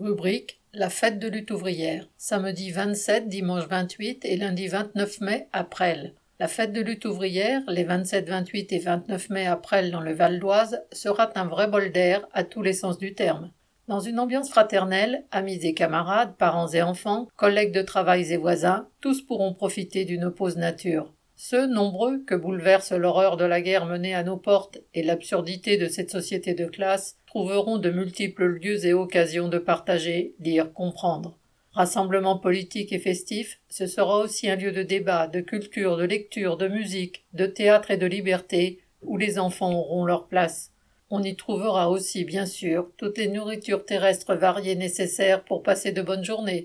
Rubrique La fête de lutte ouvrière. Samedi 27, dimanche 28 et lundi 29 mai à Presles. La fête de lutte ouvrière, les 27, 28 et 29 mai à Presles dans le Val d'Oise, sera un vrai bol d'air à tous les sens du terme. Dans une ambiance fraternelle, amis et camarades, parents et enfants, collègues de travail et voisins, tous pourront profiter d'une pause nature. Ceux nombreux que bouleverse l'horreur de la guerre menée à nos portes et l'absurdité de cette société de classe trouveront de multiples lieux et occasions de partager, lire, comprendre. Rassemblement politique et festif, ce sera aussi un lieu de débat, de culture, de lecture, de musique, de théâtre et de liberté, où les enfants auront leur place. On y trouvera aussi, bien sûr, toutes les nourritures terrestres variées nécessaires pour passer de bonnes journées,